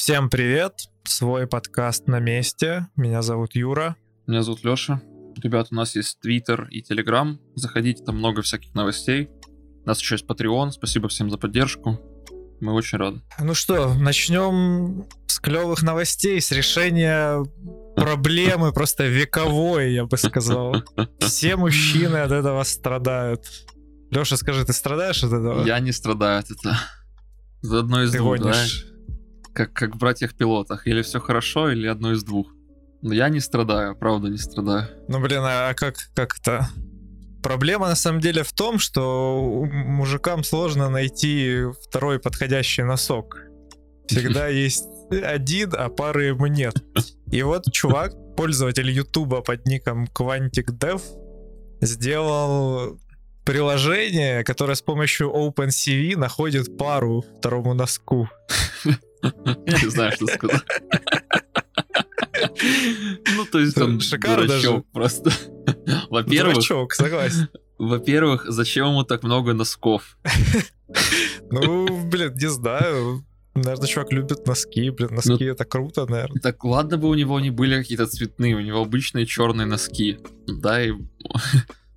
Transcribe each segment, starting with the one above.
Всем привет! Свой подкаст на месте. Меня зовут Юра. Меня зовут Лёша. Ребят, у нас есть Твиттер и Телеграм. Заходите, там много всяких новостей. У нас еще есть Patreon. Спасибо всем за поддержку. Мы очень рады. Ну что, начнем с клевых новостей, с решения проблемы просто вековой, я бы сказал. Все мужчины от этого страдают. Леша, скажи, ты страдаешь от этого? Я не страдаю от этого. За одно из Ты двух, гонишь. Как, как в братьях-пилотах. Или все хорошо, или одно из двух. Но я не страдаю, правда не страдаю. Ну, блин, а как, как это? Проблема на самом деле в том, что мужикам сложно найти второй подходящий носок. Всегда есть один, а пары ему нет. И вот чувак, пользователь Ютуба под ником Quantic Dev, сделал приложение, которое с помощью OpenCV находит пару второму носку. Не знаю, что сказать. Ну, то есть он Шикарно дурачок просто. Во-первых, Дурачок, согласен. во-первых, зачем ему так много носков? Ну, блин, не знаю. Наверное, чувак любит носки, блин, носки это круто, наверное. Так ладно бы у него не были какие-то цветные, у него обычные черные носки. Да, и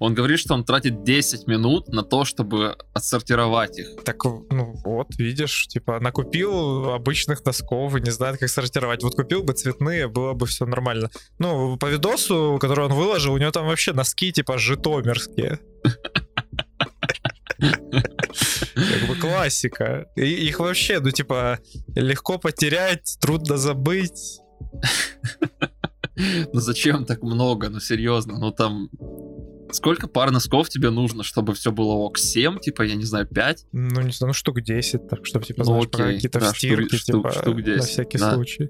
он говорит, что он тратит 10 минут на то, чтобы отсортировать их. Так, ну вот, видишь, типа, накупил обычных носков и не знает, как сортировать. Вот купил бы цветные, было бы все нормально. Ну, по видосу, который он выложил, у него там вообще носки, типа, житомирские. Как бы классика. И их вообще, ну, типа, легко потерять, трудно забыть. Ну зачем так много? Ну серьезно, ну там... Сколько пар носков тебе нужно, чтобы все было ок? 7, типа, я не знаю, 5? Ну, не знаю, ну, штук 10, так, чтобы, типа, Ну, знаешь, какие-то да, стирки, штук- типа, штук на 10, всякий да. случай.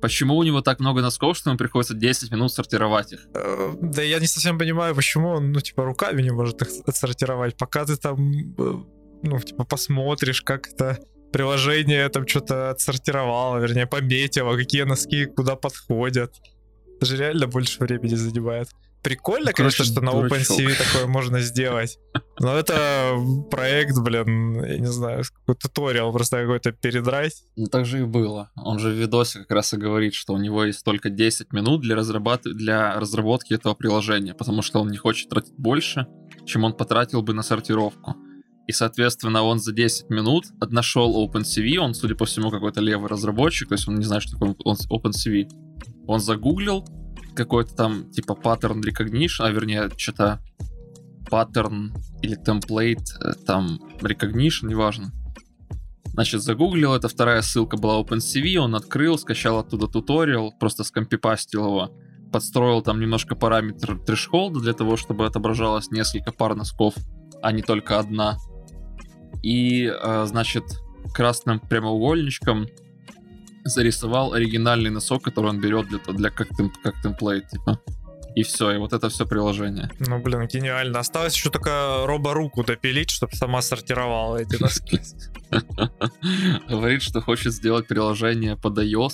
Почему у него так много носков, что ему приходится 10 минут сортировать их? Э, Да я не совсем понимаю, почему он, ну, типа, руками не может их отсортировать. Пока ты там, э, ну, типа, посмотришь, как это приложение там что-то отсортировало, вернее, пометило, какие носки куда подходят. Это же реально больше времени занимает. Прикольно, Ну, короче, конечно, что на дурачок. OpenCV такое можно сделать. Но это проект, блин, я не знаю, какой туториал просто какой-то передрать. Ну так же и было. Он же в видосе как раз и говорит, что у него есть только 10 минут для, разрабат- для разработки этого приложения, потому что он не хочет тратить больше, чем он потратил бы на сортировку. И, соответственно, он за 10 минут нашел OpenCV, он, судя по всему, какой-то левый разработчик, то есть он не знает, что такое OpenCV. Он загуглил какой-то там, типа, паттерн recognition, а вернее, что-то паттерн или темплейт, э, там, recognition, неважно. Значит, загуглил, это вторая ссылка была OpenCV, он открыл, скачал оттуда туториал, просто скомпипастил его, подстроил там немножко параметр трешхолда для того, чтобы отображалось несколько пар носков, а не только одна. И, э, значит, красным прямоугольничком зарисовал оригинальный носок, который он берет для, для как, тем- как темплейт, типа. И все, и вот это все приложение. Ну, блин, гениально. Осталось еще только роборуку допилить, чтобы сама сортировала эти носки. Говорит, что хочет сделать приложение под iOS,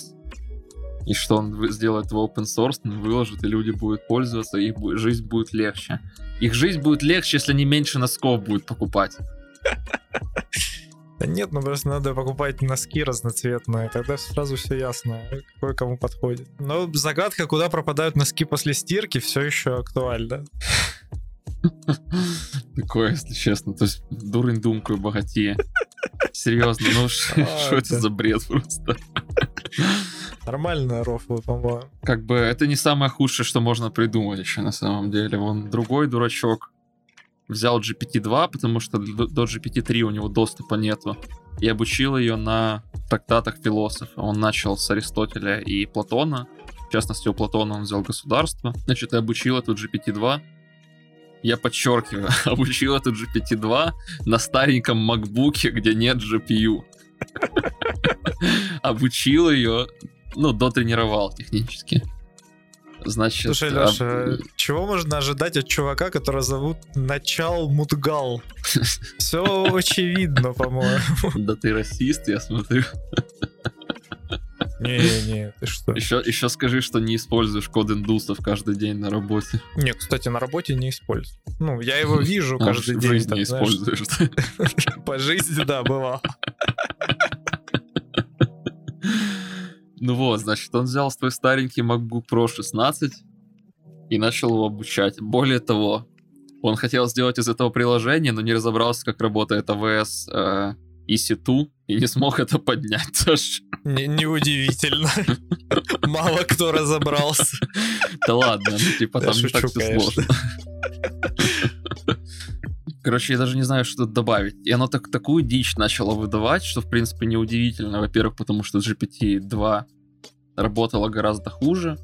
и что он сделает его open source, выложит, и люди будут пользоваться, и их жизнь будет легче. Их жизнь будет легче, если они меньше носков будут покупать. Да нет, ну просто надо покупать носки разноцветные, тогда сразу все ясно, какой кому подходит. Но загадка, куда пропадают носки после стирки, все еще актуальна. Такое, если честно. То есть дурень думкаю богатее. Серьезно, ну А, что это за бред просто? Нормальная рофла, по-моему. Как бы это не самое худшее, что можно придумать еще на самом деле. Вон другой дурачок взял GPT-2, потому что до до GPT-3 у него доступа нету, и обучил ее на трактатах философа. Он начал с Аристотеля и Платона. В частности, у Платона он взял государство. Значит, и обучил эту GPT-2. Я подчеркиваю, обучил эту GPT-2 на стареньком макбуке, где нет GPU. Обучил ее, ну, дотренировал технически. Значит, Слушай, а, Леша, чего можно ожидать от чувака, которого зовут Начал Мудгал? Все очевидно, по-моему. да ты расист, я смотрю. Не-не, ты что? Еще, еще скажи, что не используешь код индусов каждый день на работе. Не, кстати, на работе не использую. Ну, я его вижу А, каждый день. жизни там, не знаешь. используешь. По жизни, да, бывало. Ну вот, значит, он взял свой старенький MacBook Pro 16 и начал его обучать. Более того, он хотел сделать из этого приложение, но не разобрался, как работает AWS э, EC2 и не смог это поднять тоже. Не- Неудивительно. Мало кто разобрался. Да ладно, ну типа там не так все сложно. Короче, я даже не знаю, что добавить. И оно так, такую дичь начало выдавать, что, в принципе, неудивительно. Во-первых, потому что GPT-2 работала гораздо хуже.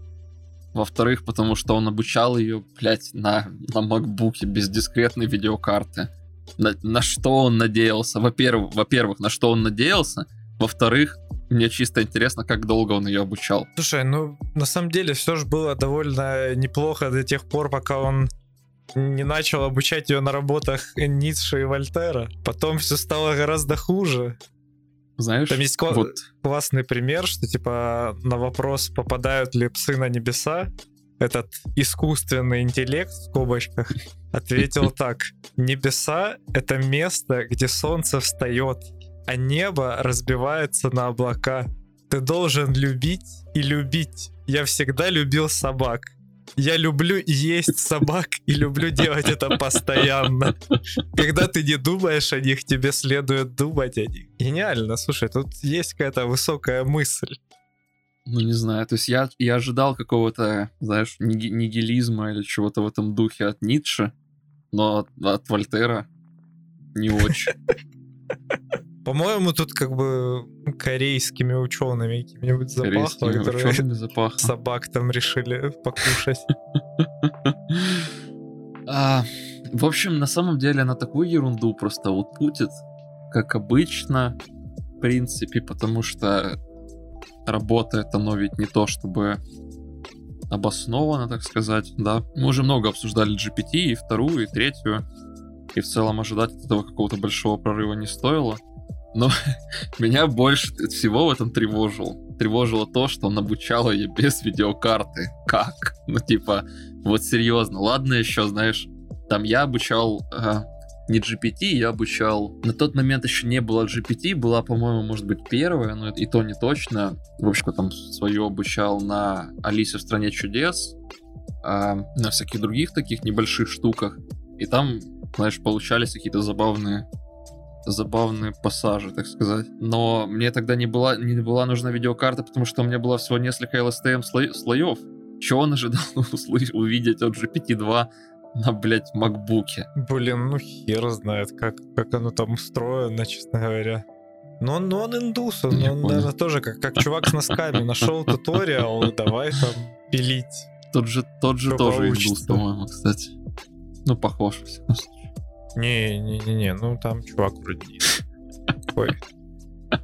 Во-вторых, потому что он обучал ее, блядь, на, на макбуке без дискретной видеокарты. На, на что он надеялся? Во-первых, во-первых, на что он надеялся? Во-вторых, мне чисто интересно, как долго он ее обучал. Слушай, ну на самом деле все же было довольно неплохо до тех пор, пока он не начал обучать ее на работах Ницше и Вольтера. Потом все стало гораздо хуже. Знаешь, Там есть кла- вот классный пример, что типа на вопрос, попадают ли псы на небеса, этот искусственный интеллект в скобочках ответил так. Небеса — это место, где солнце встает, а небо разбивается на облака. Ты должен любить и любить. Я всегда любил собак. Я люблю есть собак и люблю делать это постоянно. Когда ты не думаешь о них, тебе следует думать о них. Гениально, слушай, тут есть какая-то высокая мысль. Ну, не знаю, то есть я, я ожидал какого-то, знаешь, ниги- нигилизма или чего-то в этом духе от Ницше, но от, от Вольтера не очень. По-моему, тут как бы корейскими учеными какими-нибудь запахло, которые запахло. собак там решили покушать. А, в общем, на самом деле она такую ерунду просто вот путит, как обычно, в принципе, потому что работает оно ведь не то, чтобы обоснованно, так сказать, да. Мы уже много обсуждали GPT, и вторую, и третью, и в целом ожидать от этого какого-то большого прорыва не стоило. Но меня больше всего в этом тревожило. Тревожило то, что он обучал ее без видеокарты. Как? Ну, типа, вот серьезно. Ладно еще, знаешь, там я обучал э, не GPT, я обучал... На тот момент еще не было GPT, была, по-моему, может быть, первая, но и то не точно. В общем, там свою обучал на Алисе в стране чудес, а, на всяких других таких небольших штуках. И там, знаешь, получались какие-то забавные забавные пассажи, так сказать. Но мне тогда не была, не была нужна видеокарта, потому что у меня было всего несколько LSTM сло- слоев. Чего он ожидал услы- увидеть от GPT-2 на, блядь, макбуке? Блин, ну хер знает, как, как оно там устроено, честно говоря. Но ну он индус, он, он, понял. наверное, тоже как, как чувак с носками. Нашел туториал, и давай там пилить. Тот же, тот же тоже получится? индус, по-моему, кстати. Ну, похож, во всяком случае. Не-не-не, ну там чувак вроде такой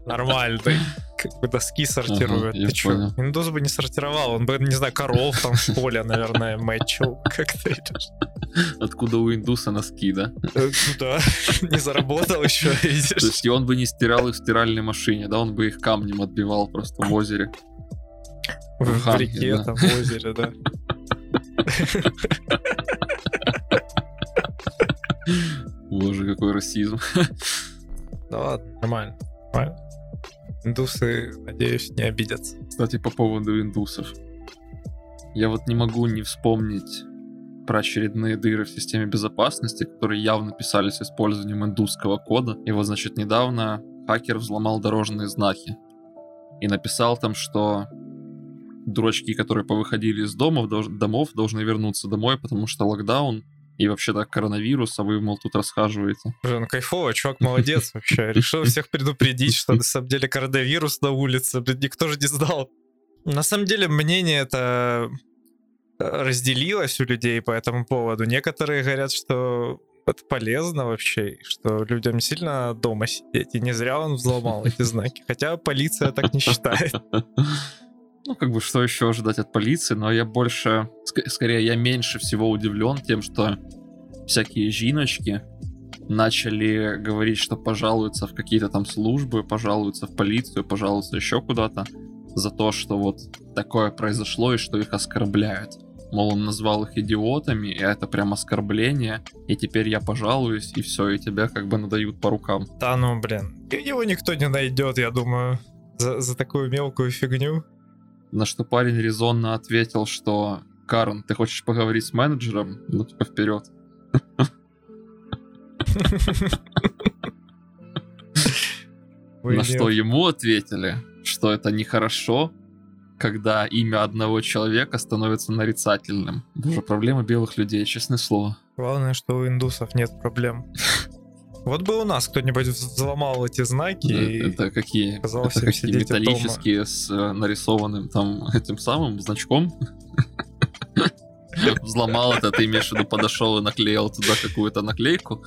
нормальный. Как бы доски сортирует. я Ты понял. Индус бы не сортировал, он бы, не знаю, коров там в поле, наверное, мэтчил как-то. Откуда у индуса носки, да? Э, ну Да, не заработал еще, То видишь. есть и он бы не стирал их в стиральной машине, да? Он бы их камнем отбивал просто в озере. В, в Ханге, реке, да. там, в озере, да. Боже, какой расизм. Да ладно, нормально. нормально. Индусы, надеюсь, не обидятся. Кстати, по поводу индусов. Я вот не могу не вспомнить про очередные дыры в системе безопасности, которые явно писались с использованием индусского кода. И вот, значит, недавно хакер взломал дорожные знаки. И написал там, что дурачки, которые повыходили из домов, долж- домов, должны вернуться домой, потому что локдаун и вообще-то коронавирус, а вы, мол, тут расхаживаете. Блин, кайфово, чувак молодец вообще. Решил всех предупредить, что на самом деле коронавирус на улице. Блин, никто же не знал. На самом деле мнение это э, разделилось у людей по этому поводу. Некоторые говорят, что это полезно вообще, что людям сильно дома сидеть. И не зря он взломал эти знаки. Хотя полиция так не считает. Ну, как бы, что еще ожидать от полиции, но я больше, ск- скорее, я меньше всего удивлен тем, что всякие жиночки начали говорить, что пожалуются в какие-то там службы, пожалуются в полицию, пожалуются еще куда-то за то, что вот такое произошло и что их оскорбляют. Мол, он назвал их идиотами, и это прям оскорбление, и теперь я пожалуюсь, и все, и тебя как бы надают по рукам. Да ну, блин. Его никто не найдет, я думаю, за, за такую мелкую фигню. На что парень резонно ответил, что Карен, ты хочешь поговорить с менеджером? Ну, типа, вперед. На что ему ответили, что это нехорошо, когда имя одного человека становится нарицательным. Боже, проблема белых людей, честное слово. Главное, что у индусов нет проблем. Вот бы у нас кто-нибудь взломал эти знаки. Да, это какие? Это какие металлические дома. с э, нарисованным там этим самым значком. Взломал это, ты имеешь в виду, подошел и наклеил туда какую-то наклейку.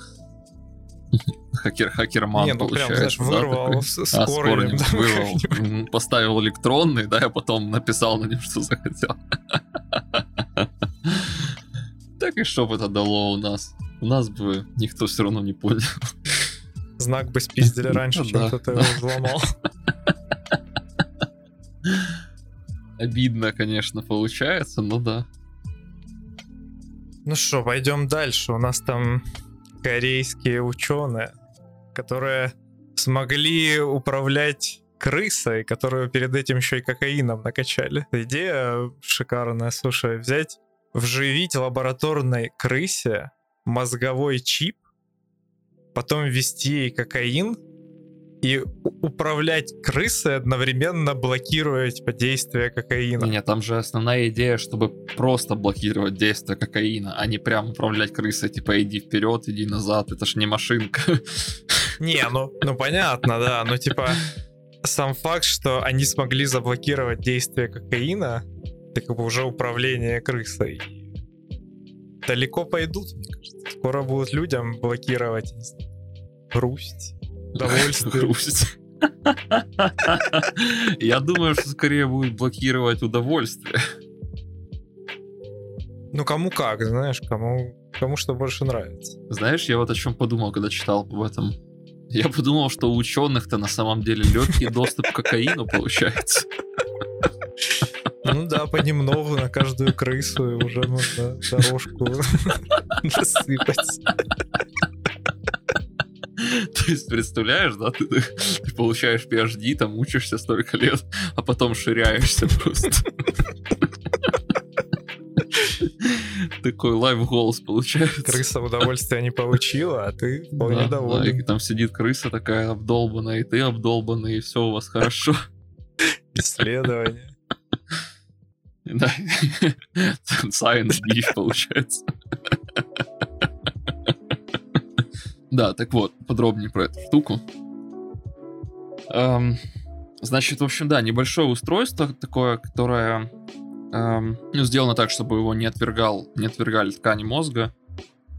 Хакер, хакерман, Не, ну получается. Прям, знаешь, вырвал да, с, с а, корнем, да, вырвал, поставил электронный, да, а потом написал на нем, что захотел. Так и что бы это дало у нас? У нас бы никто все равно не понял. Знак бы спиздили раньше, чем кто-то его взломал. Обидно, конечно, получается, но да. Ну что, пойдем дальше. У нас там корейские ученые, которые смогли управлять крысой, которую перед этим еще и кокаином накачали. Идея шикарная, слушай, взять, вживить лабораторной крысе мозговой чип, потом ввести кокаин, и управлять крысой одновременно блокируя типа, действие кокаина. Нет, там же основная идея, чтобы просто блокировать действие кокаина, а не прям управлять крысой, типа иди вперед, иди назад, это ж не машинка. Не, ну, ну понятно, да, но типа сам факт, что они смогли заблокировать действие кокаина, это как бы уже управление крысой. Далеко пойдут, мне кажется. Скоро будут людям блокировать грусть Удовольствие. Я думаю, что скорее будет блокировать удовольствие. Ну, кому как, знаешь, кому, кому что больше нравится. Знаешь, я вот о чем подумал, когда читал об этом. Я подумал, что у ученых-то на самом деле легкий доступ к кокаину получается. Ну да, понемногу на каждую крысу уже можно дорожку насыпать. То есть, представляешь, да, ты, ты получаешь PhD, там учишься столько лет, а потом ширяешься просто. Такой лайв-голос получается. Крыса удовольствия не получила, а ты вполне доволен. Да, и там сидит крыса такая обдолбанная, и ты обдолбанный, и все у вас хорошо. Исследование. Да. Science beef получается. Да, так вот, подробнее про эту штуку. Эм, значит, в общем, да, небольшое устройство такое, которое эм, ну, сделано так, чтобы его не отвергал, не отвергали ткани мозга.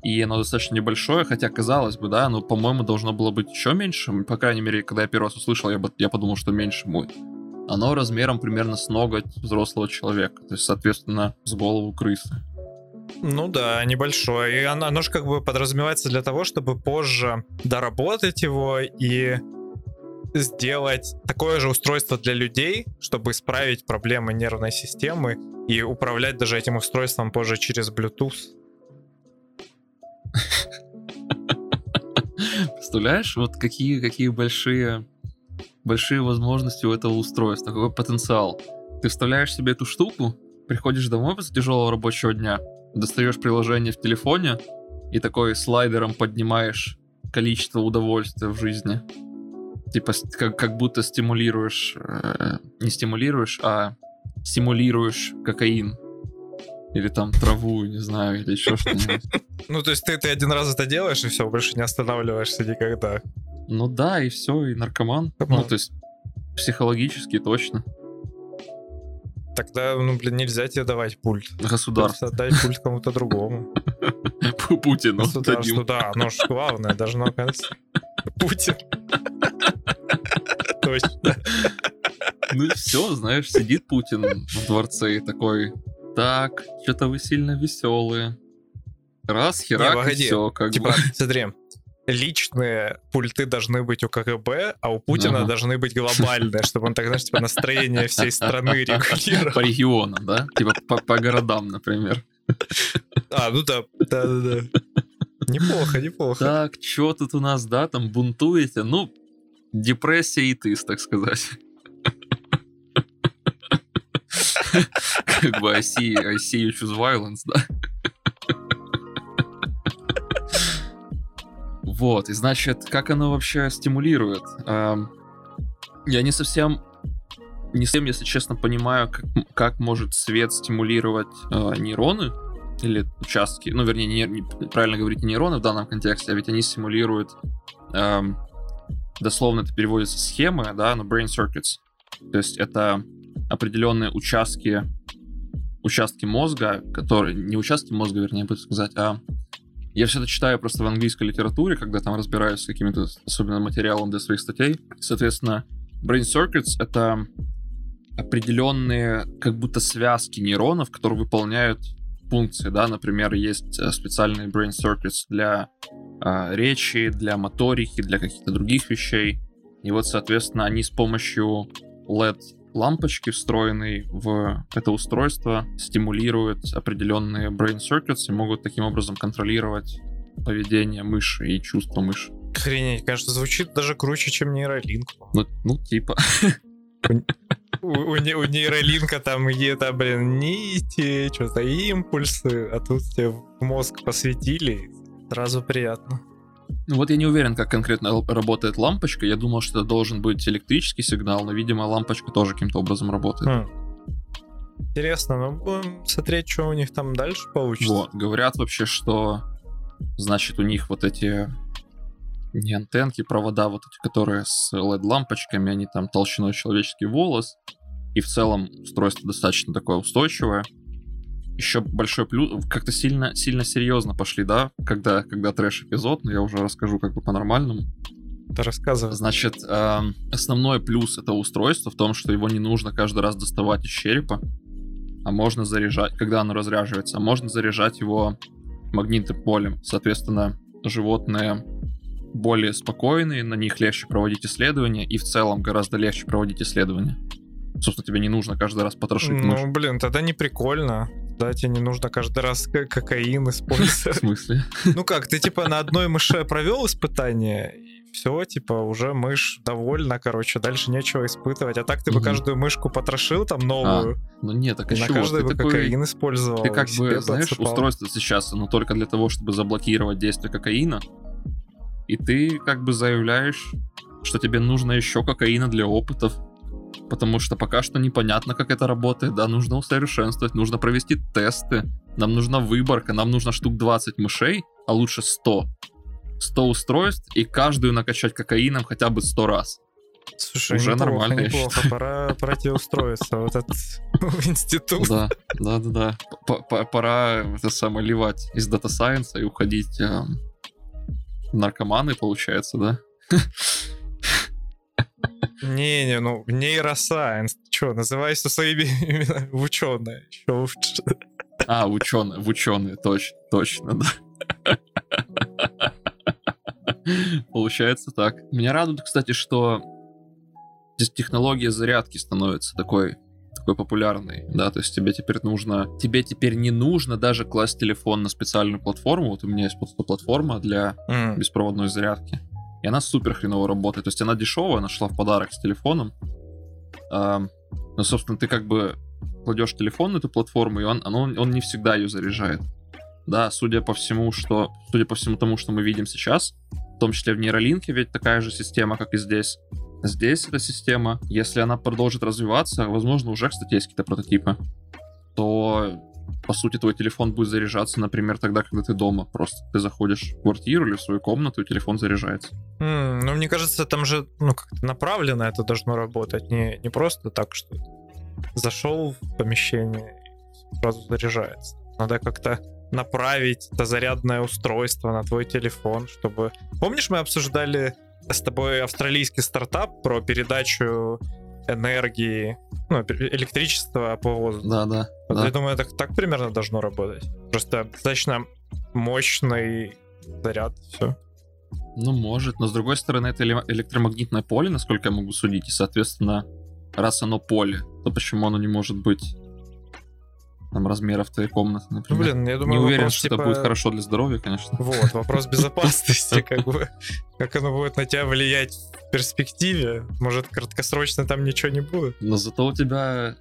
И оно достаточно небольшое, хотя казалось бы, да, но, по-моему, должно было быть еще меньше. По крайней мере, когда я первый раз услышал, я, я подумал, что меньше будет. Оно размером примерно с ноготь взрослого человека, то есть, соответственно, с голову крысы. Ну да, небольшой. И оно, оно же как бы подразумевается для того, чтобы позже доработать его и сделать такое же устройство для людей, чтобы исправить проблемы нервной системы и управлять даже этим устройством позже через Bluetooth. Представляешь, вот какие, какие большие, большие возможности у этого устройства, какой потенциал. Ты вставляешь себе эту штуку, приходишь домой после тяжелого рабочего дня, достаешь приложение в телефоне и такой слайдером поднимаешь количество удовольствия в жизни. Типа как, как будто стимулируешь, э, не стимулируешь, а стимулируешь кокаин. Или там траву, не знаю, или еще что-нибудь. Ну, то есть ты, ты один раз это делаешь, и все, больше не останавливаешься никогда. Ну да, и все, и наркоман. Ну, то есть психологически точно. Тогда, ну, блин, нельзя тебе давать пульт. Государство. Дай пульт кому-то другому. Путину. Государство, да, оно же главное, должно оказаться. Путин. Точно. Ну и все, знаешь, сидит Путин в дворце и такой, так, что-то вы сильно веселые. Раз, херак, и все, как типа, бы. смотри, личные пульты должны быть у КГБ, а у Путина ага. должны быть глобальные, чтобы он так, знаешь, типа настроение всей страны регулировал. По регионам, да? Типа по, по городам, например. А, ну да, да, да, да. Неплохо, неплохо. Так, что тут у нас, да, там бунтуете? Ну, депрессия и тыс, так сказать. Как бы I see, I see you choose violence, да. Вот, и значит, как оно вообще стимулирует? Эм, Я не совсем, не совсем, если честно, понимаю, как, как может свет стимулировать э, нейроны или участки, ну, вернее, не, не- правильно говорить, не нейроны в данном контексте, а ведь они стимулируют, эм, дословно это переводится схемы, да, но brain circuits. То есть это определенные участки, участки мозга, которые, не участки мозга, вернее, буду сказать, а я все это читаю просто в английской литературе, когда там разбираюсь с каким-то особенно материалом для своих статей. Соответственно, brain circuits — это определенные как будто связки нейронов, которые выполняют функции, да, например, есть э, специальные brain circuits для а, речи, для моторики, для каких-то других вещей. И вот, соответственно, они с помощью LED лампочки, встроенной в это устройство, стимулируют определенные brain circuits и могут таким образом контролировать поведение мыши и чувства мыши. Охренеть, конечно, звучит даже круче, чем нейролинк. Ну, ну типа. У, у у нейролинка там где-то, блин, нити, что-то импульсы, а тут тебе в мозг посветили, сразу приятно. Ну вот я не уверен, как конкретно работает лампочка. Я думал, что это должен быть электрический сигнал, но, видимо, лампочка тоже каким-то образом работает. Хм. Интересно, ну будем смотреть, что у них там дальше получится. Вот, говорят вообще, что значит у них вот эти не антенки, провода вот эти, которые с LED-лампочками, они там толщиной человеческий волос. И в целом устройство достаточно такое устойчивое. Еще большой плюс, как-то сильно, сильно серьезно пошли, да, когда, когда трэш-эпизод, но я уже расскажу как бы по-нормальному. Ты рассказывай. Значит, эм, основной плюс этого устройства в том, что его не нужно каждый раз доставать из черепа, а можно заряжать, когда оно разряживается, а можно заряжать его магнитным полем. Соответственно, животные более спокойные, на них легче проводить исследования, и в целом гораздо легче проводить исследования. Собственно, тебе не нужно каждый раз потрошить. Ну, блин, тогда не прикольно. Да, тебе не нужно каждый раз ко- кокаин В использовать. смысле? Ну как, ты типа на одной мыше провел испытание, и все, типа уже мышь довольна, короче, дальше нечего испытывать. А так ты бы каждую мышку потрошил там новую, Ну нет, так а и на каждой Ты бы кокаин использовал. Ты как бы, знаешь, устройство сейчас, оно только для того, чтобы заблокировать действие кокаина. И ты как бы заявляешь, что тебе нужно еще кокаина для опытов. Потому что пока что непонятно, как это работает. Да, нужно усовершенствовать, нужно провести тесты. Нам нужна выборка, нам нужно штук 20 мышей, а лучше 100. 100 устройств и каждую накачать кокаином хотя бы 100 раз. Слушай, уже неплохо, нормально, я неплохо. Пора, пора тебе устроиться в этот институт. Да, да, да, да. Пора это самое ливать из дата сайенса и уходить эм, наркоманы, получается, да? Не-не, ну, нейросайенс. Че, называйся своими именно в ученые. Еще лучше. А, ученые, в ученые, точно, точно, да. Получается так. Меня радует, кстати, что здесь технология зарядки становится такой такой популярной, да, то есть тебе теперь нужно, тебе теперь не нужно даже класть телефон на специальную платформу, вот у меня есть просто платформа для М, беспроводной зарядки. И она супер хреново работает. То есть она дешевая, она шла в подарок с телефоном. Ам, но, собственно, ты как бы кладешь телефон на эту платформу, и он, оно- он не всегда ее заряжает. Да, судя по всему, что, судя по всему тому, что мы видим сейчас, в том числе в нейролинке, ведь такая же система, как и здесь. Здесь эта система, если она продолжит развиваться, возможно, уже, кстати, есть какие-то прототипы, то по сути, твой телефон будет заряжаться, например, тогда, когда ты дома. Просто ты заходишь в квартиру или в свою комнату, и телефон заряжается. м, Ну, мне кажется, там же, ну, как-то направленно это должно работать. Не, не просто так, что зашел в помещение и сразу заряжается. Надо как-то направить это зарядное устройство на твой телефон, чтобы... Помнишь, мы обсуждали с тобой австралийский стартап про передачу энергии, ну, электричества по воздуху? Да, да. Вот да. Я думаю, это так примерно должно работать. Просто достаточно мощный заряд, все. Ну, может. Но с другой стороны, это эле- электромагнитное поле, насколько я могу судить. И, соответственно, раз оно поле, то почему оно не может быть там размеров твоей комнаты, Ну, например? блин, я думаю, не уверен, вопрос, что типа, это будет хорошо для здоровья, конечно. Вот, вопрос безопасности, как бы, как оно будет на тебя влиять в перспективе. Может, краткосрочно там ничего не будет. Но зато у тебя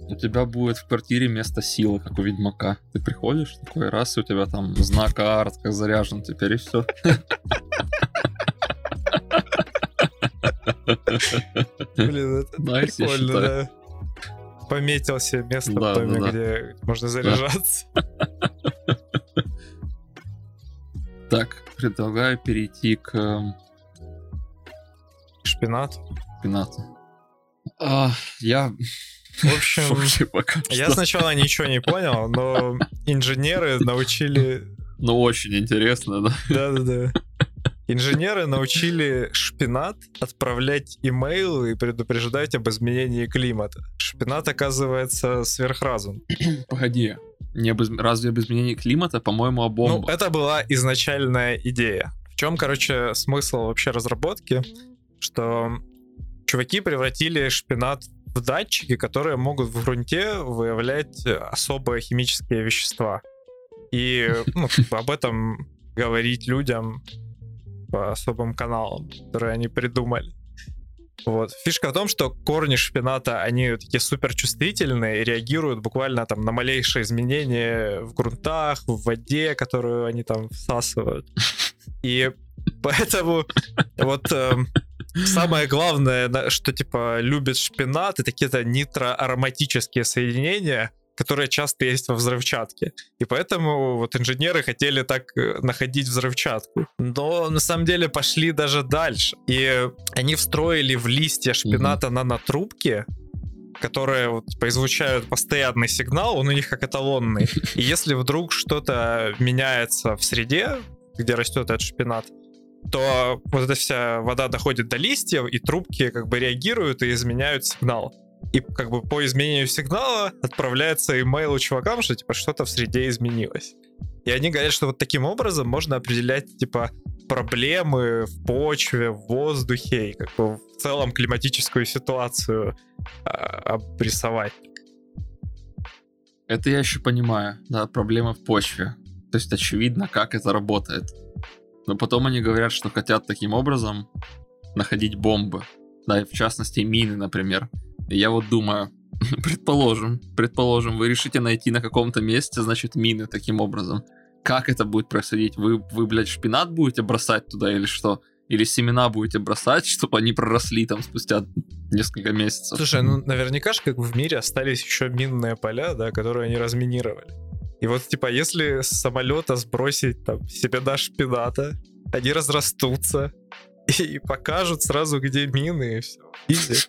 У тебя будет в квартире место силы, как у Ведьмака. Ты приходишь, такой раз, и у тебя там знак арт как заряжен, теперь и все. Блин, это прикольно, да. Пометил себе место Да, в доме, да, да. где можно заряжаться. Так, предлагаю перейти к эм, Шпинат. А, я В общем, вообще пока я что. сначала ничего не понял, но инженеры научили... Ну, очень интересно, да. Да-да-да. Инженеры научили шпинат отправлять имейлы и предупреждать об изменении климата. Шпинат, оказывается, сверхразум. Погоди. Не об изм- Разве об изменении климата? По-моему, о Ну, бомбах. это была изначальная идея. В чем, короче, смысл вообще разработки? Что чуваки превратили шпинат в датчики, которые могут в грунте выявлять особые химические вещества. И ну, об этом говорить людям по особым каналам, которые они придумали. Вот. Фишка в том, что корни шпината, они такие супер чувствительные и реагируют буквально там на малейшие изменения в грунтах, в воде, которую они там всасывают. И поэтому вот эм, самое главное, что типа любит шпинат, это какие-то нитроароматические соединения, которые часто есть во взрывчатке. И поэтому вот инженеры хотели так э, находить взрывчатку. Но на самом деле пошли даже дальше. И они встроили в листья шпината нанотрубки, которые вот, типа, излучают постоянный сигнал, он у них как эталонный. И если вдруг что-то меняется в среде, где растет этот шпинат, то вот эта вся вода доходит до листьев, и трубки как бы реагируют и изменяют сигнал. И как бы по изменению сигнала отправляется имейл чувакам, что типа что-то в среде изменилось. И они говорят, что вот таким образом можно определять типа проблемы в почве, в воздухе и как бы в целом климатическую ситуацию а, обрисовать. Это я еще понимаю, да, проблема в почве. То есть очевидно, как это работает. Но потом они говорят, что хотят таким образом находить бомбы. Да, и в частности мины, например. Я вот думаю, предположим, предположим, вы решите найти на каком-то месте, значит, мины таким образом. Как это будет происходить? Вы, вы, блядь, шпинат будете бросать туда или что? Или семена будете бросать, чтобы они проросли там спустя несколько месяцев? Слушай, ну наверняка же как бы в мире остались еще минные поля, да, которые они разминировали. И вот типа если с самолета сбросить там семена шпината, они разрастутся и покажут сразу, где мины, и все.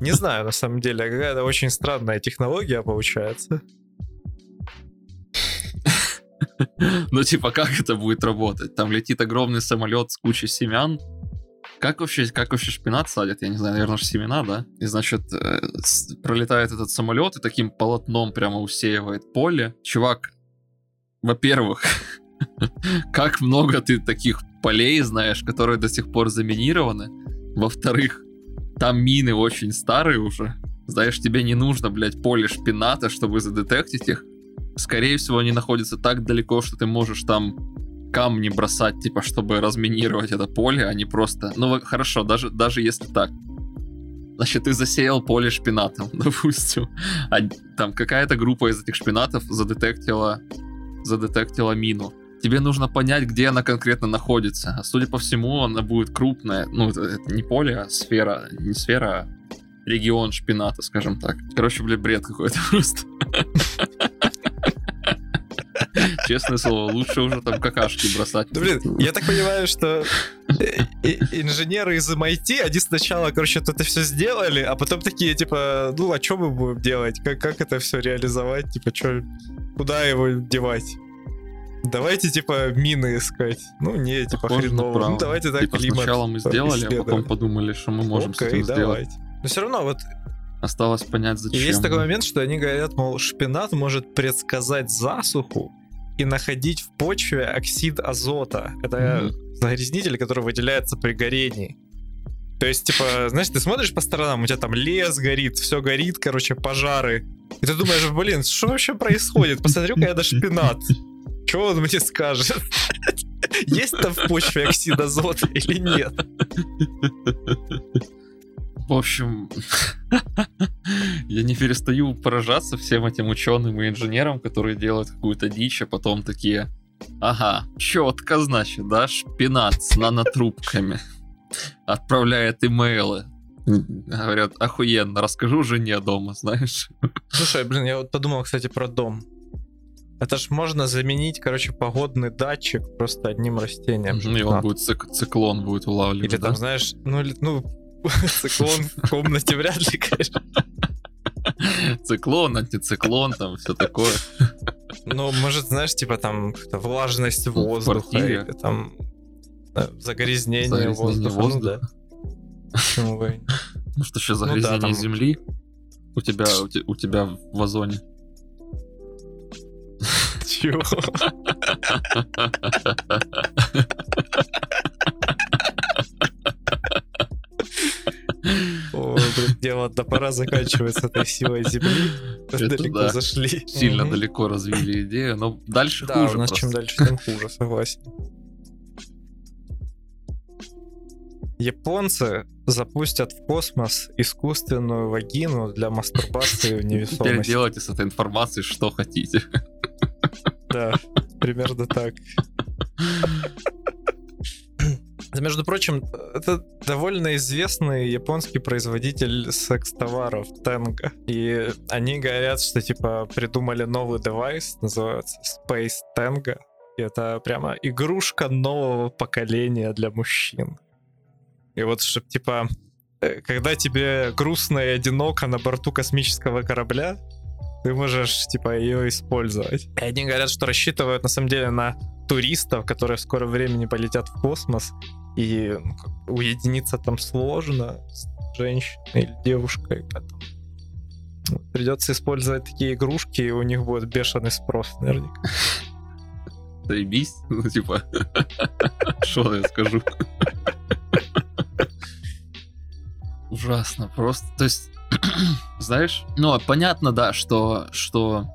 Не знаю, на самом деле, какая-то очень странная технология получается. Ну, типа, как это будет работать? Там летит огромный самолет с кучей семян. Как вообще, как вообще шпинат садят? Я не знаю, наверное, же семена, да? И, значит, э, пролетает этот самолет и таким полотном прямо усеивает поле. Чувак, во-первых, как много ты таких полей знаешь, которые до сих пор заминированы. Во-вторых, там мины очень старые уже. Знаешь, тебе не нужно, блядь, поле шпината, чтобы задетектить их. Скорее всего, они находятся так далеко, что ты можешь там камни бросать, типа, чтобы разминировать это поле, а не просто... Ну, хорошо, даже, даже если так. Значит, ты засеял поле шпинатом, допустим. А там какая-то группа из этих шпинатов задетектила, задетектила мину. Тебе нужно понять, где она конкретно находится. А судя по всему, она будет крупная. Ну, это, это не поле, а сфера. Не сфера, а регион шпината, скажем так. Короче, блин, бред какой-то просто. Честное слово, лучше уже там какашки бросать. Ну, блин, я так понимаю, что э, э, инженеры из MIT, они сначала, короче, это все сделали, а потом такие, типа, ну, а что мы будем делать? Как, как это все реализовать? Типа, что, куда его девать? Давайте, типа, мины искать. Ну, не, типа, Похоже хреново. Ну, давайте так Типа климат сначала мы сделали, а потом подумали, что мы можем с Окей, этим сделать. давайте. Но все равно, вот Осталось понять, и зачем. есть такой момент, что они говорят, мол, шпинат может предсказать засуху и находить в почве оксид азота. Это загрязнитель, который выделяется при горении. То есть, типа, знаешь, ты смотришь по сторонам, у тебя там лес горит, все горит, короче, пожары. И ты думаешь, блин, что вообще происходит? Посмотрю-ка я на шпинат. Что он мне скажет? Есть там в почве оксид азота или нет? В общем, Я не перестаю поражаться всем этим ученым и инженерам, которые делают какую-то дичь, а потом такие, ага, четко, значит, да, шпинат с нанотрубками. Отправляет имейлы. Говорят, охуенно, расскажу жене дома, знаешь. Слушай, блин, я вот подумал, кстати, про дом. Это ж можно заменить, короче, погодный датчик просто одним растением. Ну, и он будет цик- циклон будет улавливать. Или там, да? знаешь, ну, ну циклон в комнате вряд ли, конечно. Циклон, антициклон, там все такое. Ну, может, знаешь, типа там влажность в воздуха, или там загрязнение, Загрязнение воздуха. Ну, воздуха. да. Почему бы? Ну что, еще Ну да, загрязнение там- земли у тебя, у, те- у тебя в вазоне? Чего? Блин, дело, да пора заканчивать с этой силой земли. Далеко да. зашли. Сильно Мгм. далеко развили идею, но дальше Да, хуже у нас просто. чем дальше, тем хуже, согласен. Японцы запустят в космос искусственную вагину для мастурбации в Теперь невесомости. делайте с этой информацией что хотите. Да, примерно так. Между прочим, это довольно известный японский производитель секс-товаров Tenga. И они говорят, что типа придумали новый девайс, называется Space Tenga. И это прямо игрушка нового поколения для мужчин. И вот, чтоб типа, э, когда тебе грустно и одиноко на борту космического корабля, ты можешь, типа, ее использовать. И они говорят, что рассчитывают, на самом деле, на туристов, которые в скором времени полетят в космос, и уединиться там сложно с женщиной или девушкой. Поэтому придется использовать такие игрушки, и у них будет бешеный спрос наверняка. Заебись. Ну, типа, что я скажу? Ужасно, просто, то есть, знаешь, ну, понятно, да, что, что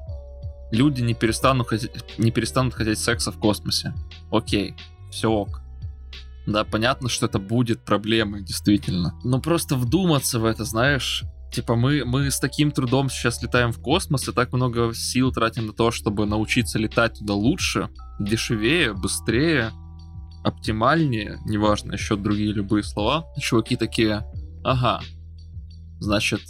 люди не перестанут хотеть, не перестанут хотеть секса в космосе. Окей, все ок. Да, понятно, что это будет проблемой, действительно. Но просто вдуматься в это, знаешь, типа мы, мы с таким трудом сейчас летаем в космос и так много сил тратим на то, чтобы научиться летать туда лучше, дешевее, быстрее, оптимальнее, неважно, еще другие любые слова. Чуваки такие, ага, значит,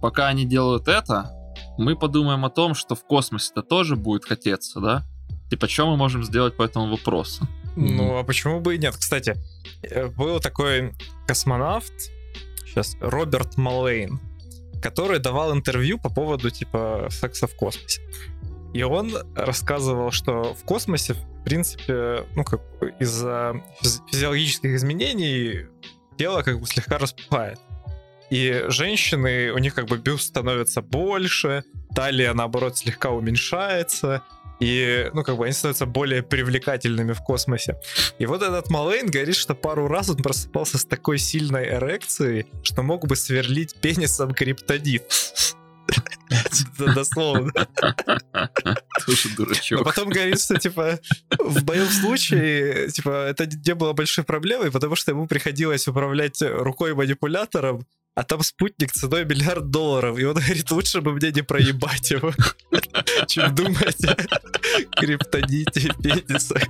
пока они делают это, мы подумаем о том, что в космосе-то тоже будет хотеться, да? Типа, что мы можем сделать по этому вопросу? Ну, а почему бы и нет? Кстати, э, был такой космонавт, сейчас, Роберт Малейн, который давал интервью по поводу, типа, секса в космосе. И он рассказывал, что в космосе, в принципе, ну, как бы из-за физи- физиологических изменений тело как бы слегка распухает. И женщины, у них как бы бюст становится больше, талия, наоборот, слегка уменьшается, и, ну, как бы они становятся более привлекательными в космосе. И вот этот Малейн говорит, что пару раз он просыпался с такой сильной эрекцией, что мог бы сверлить пенисом криптонит. Дословно. Тоже Но дурачок. потом говорит, что, типа, в моем случае, типа, это не было большой проблемой, потому что ему приходилось управлять рукой манипулятором, а там спутник ценой миллиард долларов. И он говорит, лучше бы мне не проебать его, чем думать о криптоните и пенисах.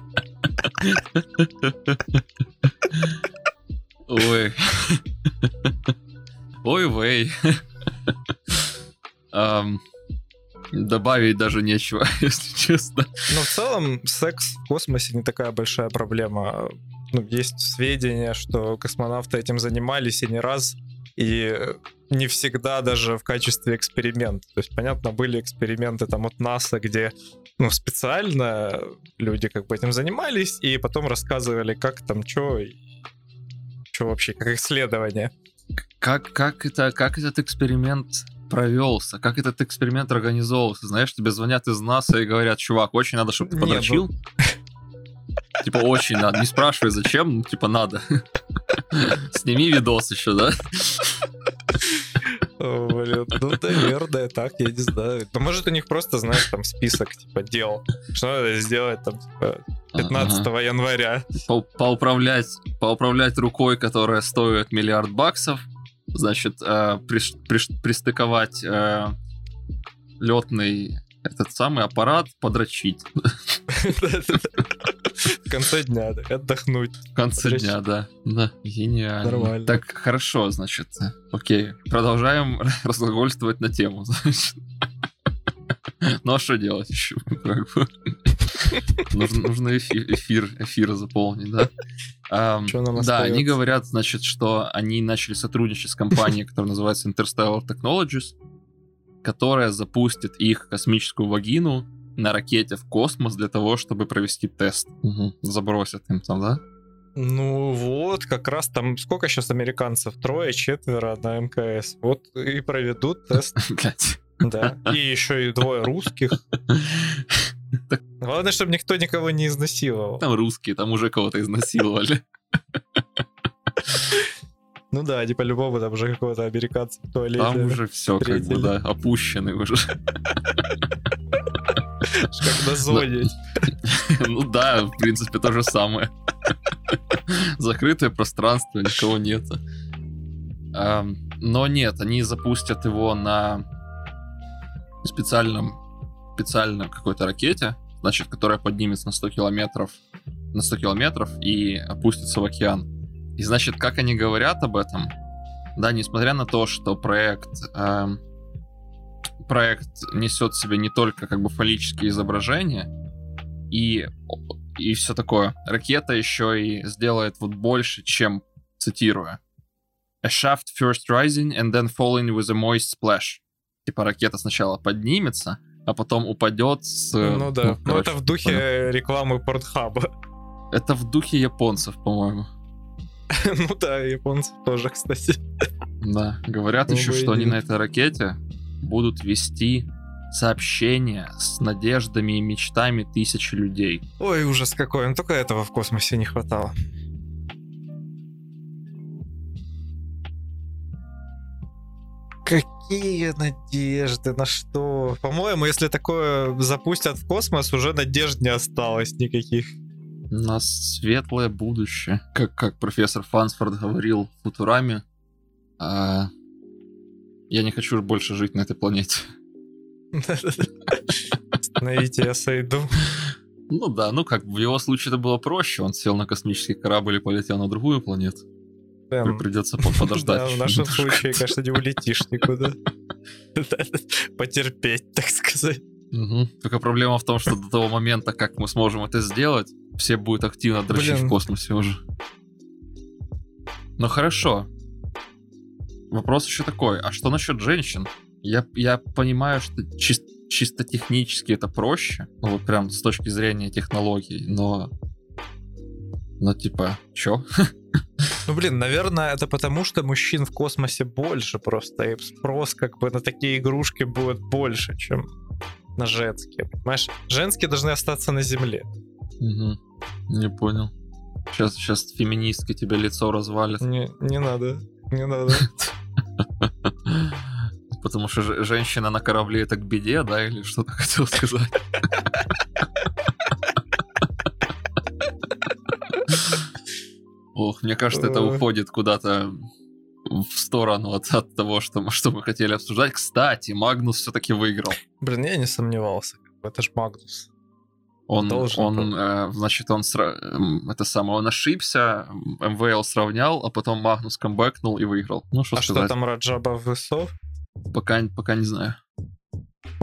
Ой. Ой, вей. Добавить даже нечего, если честно. Но в целом секс в космосе не такая большая проблема. Ну, есть сведения, что космонавты этим занимались и не раз, и не всегда даже в качестве эксперимента. То есть, понятно, были эксперименты там от НАСА, где ну, специально люди как бы этим занимались, и потом рассказывали, как там, что, что вообще, как исследование. Как, как, это, как этот эксперимент провелся? Как этот эксперимент организовывался? Знаешь, тебе звонят из НАСА и говорят, чувак, очень надо, чтобы ты Не, ну- подрочил. Типа, очень надо. Не спрашивай, зачем, ну, типа, надо. Сними видос еще, да? Блин, ну, наверное, так, я не знаю. Ну, может, у них просто, знаешь, там список, типа, дел. Что надо сделать, там, типа, 15 Ага. января. По- Поуправлять, поуправлять рукой, которая стоит миллиард баксов. Значит, э, приш- приш- пристыковать э, летный этот самый аппарат, подрочить конце дня, отдохнуть. в конце Подрочить. дня, да. Да, гениально. Нормально. Так, хорошо, значит. Окей, продолжаем разглагольствовать на тему, значит. Ну а что делать еще? Как бы. Нужно, нужно эфи- эфир, эфир заполнить, да? Ам, Чё нам да, они говорят, значит, что они начали сотрудничать с компанией, которая называется Interstellar Technologies, которая запустит их космическую вагину на ракете в космос для того, чтобы провести тест. Забросят им там, да? Ну вот, как раз там сколько сейчас американцев? Трое, четверо на МКС. Вот и проведут тест, да. И еще и двое русских. Главное, чтобы никто никого не изнасиловал. Там русские, там уже кого-то изнасиловали. Ну да, они по-любому там уже какого-то американца в туалете. Там уже все, как бы, да, опущены уже. Как на зоне. Ну да, в принципе, то же самое. Закрытое пространство, никого нет. Но нет, они запустят его на специальном, специальном какой-то ракете, значит, которая поднимется на 100 километров, на 100 километров и опустится в океан. И значит, как они говорят об этом, да, несмотря на то, что проект ам, проект несет в себе не только как бы фаллические изображения и и все такое. Ракета еще и сделает вот больше, чем цитируя. A shaft first rising and then falling with a moist splash. Типа ракета сначала поднимется, а потом упадет с... Ну да. Ну короче, это в духе рекламы Портхаба. Это в духе японцев, по-моему. Ну да, японцев тоже, кстати. Да. Говорят Ну, еще, что они на этой ракете будут вести сообщения с надеждами и мечтами тысячи людей. Ой, ужас какой. Ну только этого в космосе не хватало. Какие надежды, на что? По-моему, если такое запустят в космос, уже надежд не осталось никаких. На светлое будущее. Как, как профессор Фансфорд говорил в Футураме, а, я не хочу больше жить на этой планете. Остановите, я сойду. Ну да, ну как, в его случае это было проще. Он сел на космический корабль и полетел на другую планету. Блин, Придется по- подождать. Да, в нашем случае, конечно, не улетишь никуда. Потерпеть, так сказать. Мгм. Только проблема в том, что до того момента, как мы сможем это сделать, все будут активно дрочить Блин. в космосе уже. Ну хорошо. Вопрос еще такой, а что насчет женщин? Я, я понимаю, что чис- чисто технически это проще, ну вот прям с точки зрения технологий, но... Но типа, чё? Ну, блин, наверное, это потому, что мужчин в космосе больше просто, и спрос как бы на такие игрушки будет больше, чем на женские. Понимаешь, женские должны остаться на земле. Мгм. Не понял. Сейчас, сейчас феминистки тебе лицо развалят. Не, не надо, не надо. Потому что же- женщина на корабле это к беде, да, или что ты хотел сказать? Ох, мне кажется, это уходит куда-то в сторону от, от того, что, мы- что мы хотели обсуждать. Кстати, Магнус все-таки выиграл. Блин, я не сомневался. Это ж Магнус. Он, Должен он э, значит, он сра- эм, это самое, он ошибся, МВЛ сравнял, а потом Магнус камбэкнул и выиграл. Ну, что а что сказать, там Раджаба Высов? пока, пока не знаю.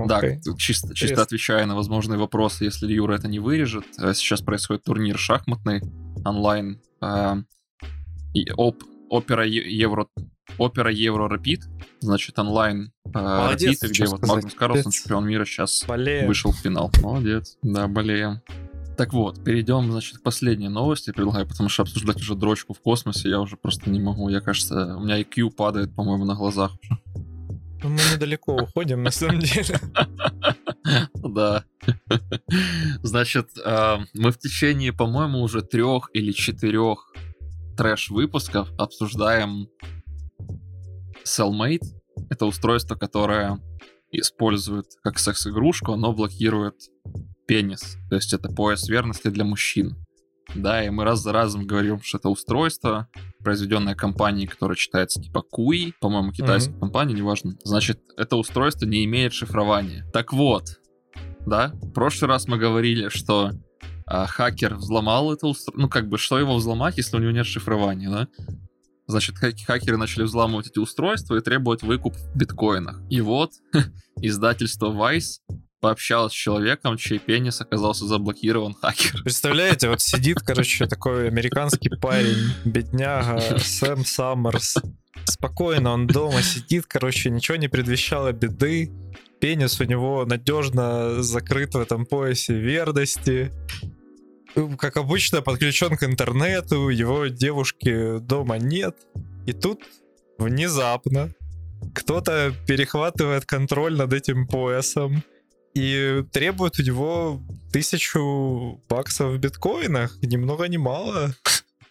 Да, Окей. тут чисто, чисто отвечая на возможные вопросы, если Юра это не вырежет. э, Сейчас происходит турнир шахматный онлайн. э, и оп- Опера Е- Евро Опера Евро Рапид, значит, онлайн э, Молодец, Рапид, чё где вот сказать. Магнус Карлсон, чемпион мира, сейчас Болеем. вышел в финал. Молодец. Да, болеем. Так вот, перейдем, значит, к последней новости, предлагаю, потому что обсуждать уже дрочку в космосе я уже просто не могу. Я, кажется, у меня IQ падает, по-моему, на глазах уже. Ну, Мы недалеко уходим, на самом деле. Да. Значит, э, мы в течение, по-моему, уже трех или четырех трэш-выпусков обсуждаем Cellmate. Это устройство, которое использует как секс-игрушку, оно блокирует пенис. То есть это пояс верности для мужчин. Да, и мы раз за разом говорим, что это устройство произведенное компанией, которая читается типа Куи, по-моему, китайская mm-hmm. компания, неважно. Значит, это устройство не имеет шифрования. Так вот, да, в прошлый раз мы говорили, что а, хакер взломал это устройство. Ну, как бы, что его взломать, если у него нет шифрования, да? Значит, хакеры начали взламывать эти устройства и требовать выкуп в биткоинах. И вот издательство Vice пообщалась с человеком, чей пенис оказался заблокирован хакер. Представляете, вот сидит, короче, такой американский парень, бедняга, Сэм Саммерс. Спокойно, он дома сидит, короче, ничего не предвещало беды. Пенис у него надежно закрыт в этом поясе верности. Как обычно, подключен к интернету, его девушки дома нет. И тут внезапно кто-то перехватывает контроль над этим поясом и требует у него тысячу баксов в биткоинах, ни много ни мало.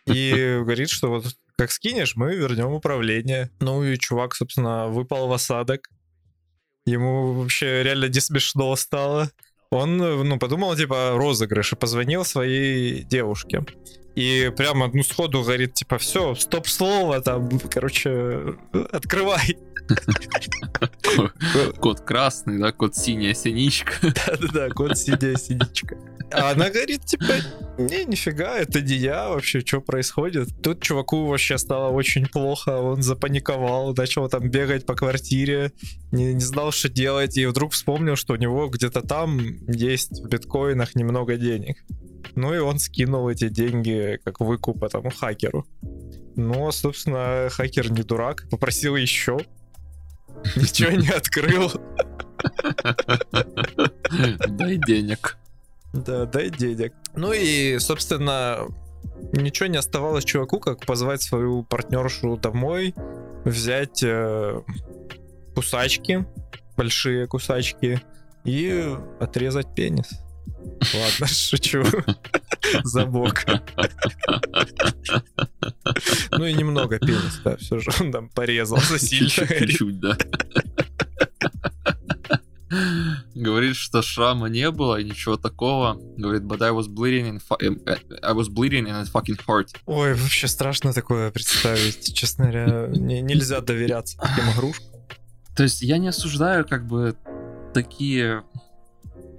И говорит, что вот как скинешь, мы вернем управление. Ну и чувак, собственно, выпал в осадок. Ему вообще реально не смешно стало. Он, ну, подумал, типа, розыгрыш и позвонил своей девушке. И прямо, ну, сходу говорит, типа, все, стоп-слово, там, короче, открывай. Код красный, да, код синяя синичка. Да-да-да, код синяя синичка. А она говорит, типа, не, нифига, это не я вообще, что происходит? Тут чуваку вообще стало очень плохо, он запаниковал, начал там бегать по квартире, не, не знал, что делать, и вдруг вспомнил, что у него где-то там есть в биткоинах немного денег. Ну и он скинул эти деньги как выкуп этому хакеру. Ну, собственно, хакер не дурак, попросил еще. Ничего не открыл. Дай денег. Да, дай денег. Ну и, собственно, ничего не оставалось чуваку, как позвать свою партнершу домой, взять э, кусачки, большие кусачки, и отрезать пенис. Ладно, шучу. Забок. Ну и немного пенис, да, все же он там порезался сильно. Чуть-чуть, да. Говорит, что шрама не было и ничего такого. Говорит, but I was bleeding in, э, I was bleeding in a fucking heart. Ой, вообще страшно такое представить. Честно говоря, не, нельзя доверяться таким игрушкам. То есть я не осуждаю как бы такие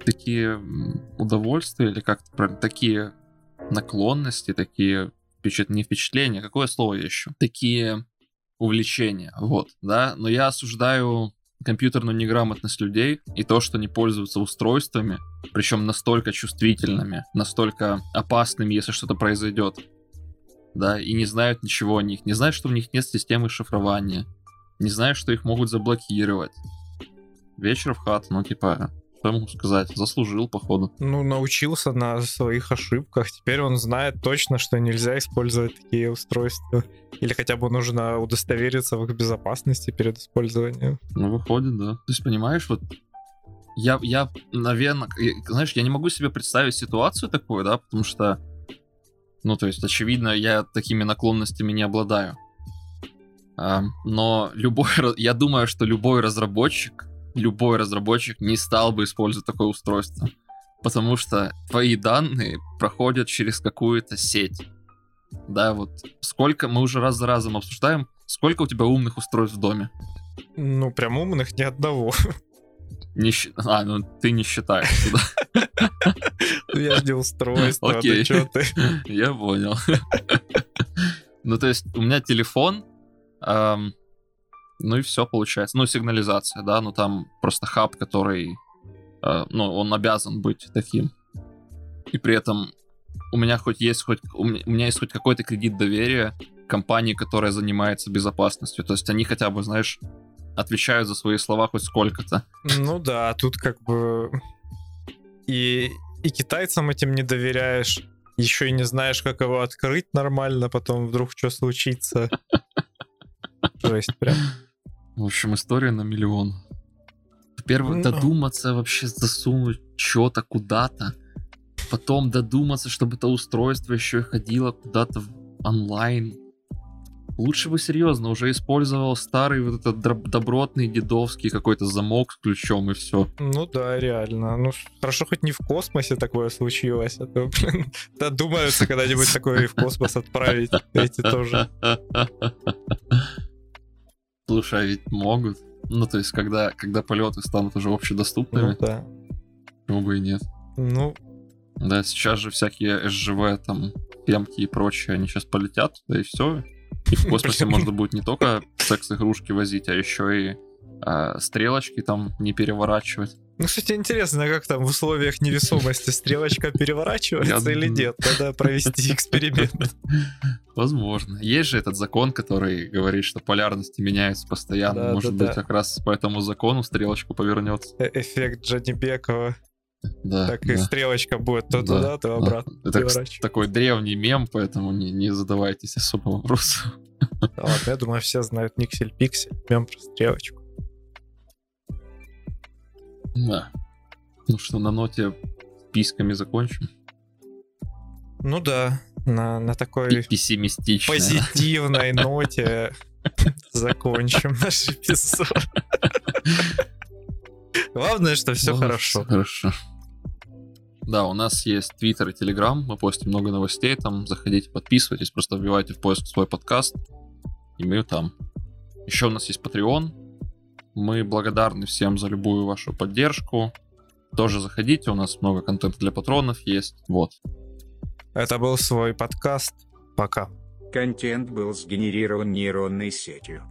такие удовольствия или как-то правильно, такие наклонности, такие впечат... не впечатления, какое слово я ищу? Такие увлечения, вот, да, но я осуждаю компьютерную неграмотность людей и то, что они пользуются устройствами, причем настолько чувствительными, настолько опасными, если что-то произойдет, да, и не знают ничего о них, не знают, что у них нет системы шифрования, не знают, что их могут заблокировать. Вечер в хат, ну, типа, что я могу сказать? Заслужил, походу. Ну, научился на своих ошибках. Теперь он знает точно, что нельзя использовать такие устройства. Или хотя бы нужно удостовериться в их безопасности перед использованием. Ну, выходит, да. То есть, понимаешь, вот я, я, наверное, знаешь, я не могу себе представить ситуацию такую, да, потому что, ну, то есть, очевидно, я такими наклонностями не обладаю. А, но любой, я думаю, что любой разработчик любой разработчик не стал бы использовать такое устройство. Потому что твои данные проходят через какую-то сеть. Да, вот сколько, мы уже раз за разом обсуждаем, сколько у тебя умных устройств в доме? Ну, прям умных ни одного. Не. А, ну ты не считаешь? Ну я жду устройство, Окей. ты ты? Я понял. Ну, то есть у меня телефон, ну и все получается. Ну, сигнализация, да, ну там просто хаб, который, э, ну, он обязан быть таким. И при этом у меня хоть есть хоть у меня, есть хоть какой-то кредит доверия компании, которая занимается безопасностью. То есть они хотя бы, знаешь, отвечают за свои слова хоть сколько-то. Ну да, тут как бы и, и китайцам этим не доверяешь, еще и не знаешь, как его открыть нормально, потом вдруг что случится. То есть прям. В общем, история на миллион. Первый ну, додуматься вообще засунуть что-то куда-то. Потом додуматься, чтобы это устройство еще и ходило куда-то онлайн. Лучше бы серьезно уже использовал старый вот этот добротный дедовский какой-то замок с ключом и все. Ну да, реально. Ну хорошо, хоть не в космосе такое случилось, а то, блин, додумаются когда-нибудь такое и в космос отправить. Эти тоже. Слушай, а ведь могут. Ну, то есть, когда, когда полеты станут уже Ну общедоступными, да. почему бы и нет. Ну, Да, сейчас же всякие СЖВ, там, пемки и прочее, они сейчас полетят, да и все. И в космосе можно будет не только секс-игрушки возить, а еще и а, стрелочки там не переворачивать. Ну, кстати, интересно, как там в условиях невесомости стрелочка переворачивается Я или нет? Надо провести эксперимент. Возможно. Есть же этот закон, который говорит, что полярности меняются постоянно. Да, Может да, быть, да. как раз по этому закону стрелочка повернется. Э- Эффект Джонни Бекова. Да, Так и да. стрелочка будет то Да, туда, то да. обратно. Это такой древний мем, поэтому не, не задавайтесь особо вопросов. Да Ладно, я думаю, все знают Никсель Пиксель, мем про стрелочку. Да. Ну что, на ноте с письками закончим? Ну да, на, на такой Пессимистично. позитивной ноте закончим наш эпизод. Главное, что все хорошо. Хорошо. Да, у нас есть Твиттер и Телеграм, мы постим много новостей там, заходите, подписывайтесь, просто вбивайте в поиск свой подкаст, и мы там. Еще у нас есть Patreon, мы благодарны всем за любую вашу поддержку, тоже заходите, у нас много контента для патронов есть, вот. Это был свой подкаст. Пока. Контент был сгенерирован нейронной сетью.